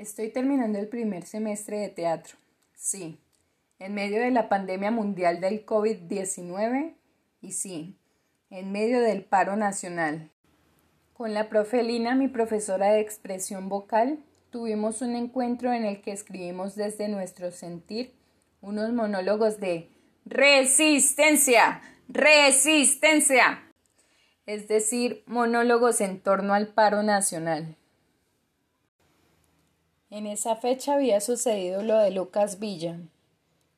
Estoy terminando el primer semestre de teatro. Sí, en medio de la pandemia mundial del COVID-19 y sí, en medio del paro nacional. Con la profe Lina, mi profesora de expresión vocal, tuvimos un encuentro en el que escribimos desde nuestro sentir unos monólogos de resistencia, resistencia, es decir, monólogos en torno al paro nacional. En esa fecha había sucedido lo de Lucas Villa,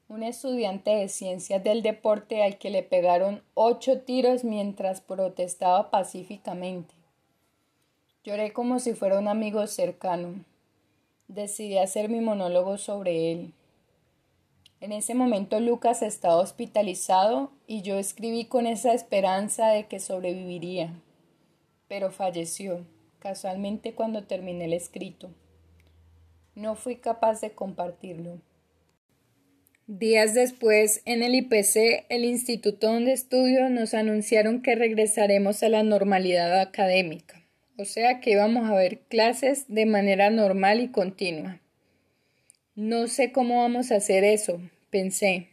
un estudiante de ciencias del deporte al que le pegaron ocho tiros mientras protestaba pacíficamente. Lloré como si fuera un amigo cercano. Decidí hacer mi monólogo sobre él. En ese momento Lucas estaba hospitalizado y yo escribí con esa esperanza de que sobreviviría. Pero falleció, casualmente cuando terminé el escrito. No fui capaz de compartirlo. Días después, en el IPC, el instituto donde estudio, nos anunciaron que regresaremos a la normalidad académica, o sea que íbamos a ver clases de manera normal y continua. No sé cómo vamos a hacer eso, pensé.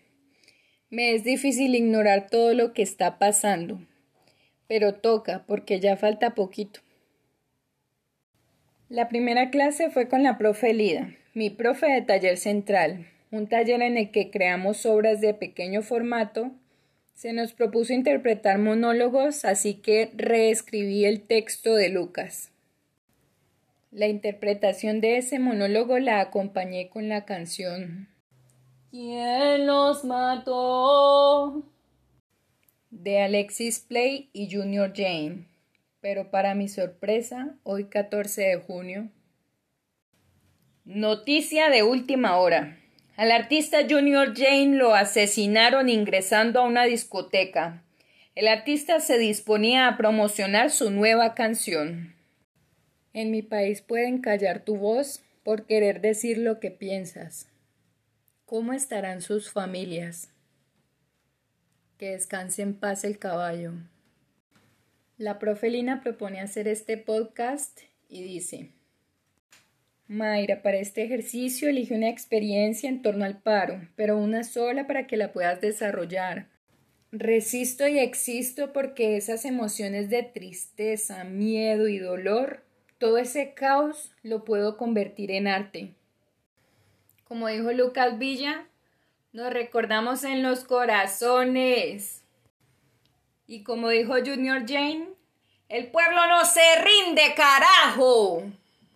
Me es difícil ignorar todo lo que está pasando, pero toca porque ya falta poquito. La primera clase fue con la profe Lida, mi profe de taller central, un taller en el que creamos obras de pequeño formato. Se nos propuso interpretar monólogos, así que reescribí el texto de Lucas. La interpretación de ese monólogo la acompañé con la canción ¿Quién los mató? de Alexis Play y Junior Jane pero para mi sorpresa, hoy 14 de junio. Noticia de última hora. Al artista Junior Jane lo asesinaron ingresando a una discoteca. El artista se disponía a promocionar su nueva canción. En mi país pueden callar tu voz por querer decir lo que piensas. ¿Cómo estarán sus familias? Que descanse en paz el caballo. La profelina propone hacer este podcast y dice, Mayra, para este ejercicio elige una experiencia en torno al paro, pero una sola para que la puedas desarrollar. Resisto y existo porque esas emociones de tristeza, miedo y dolor, todo ese caos lo puedo convertir en arte. Como dijo Lucas Villa, nos recordamos en los corazones. Y como dijo Junior Jane, el pueblo no se rinde, carajo.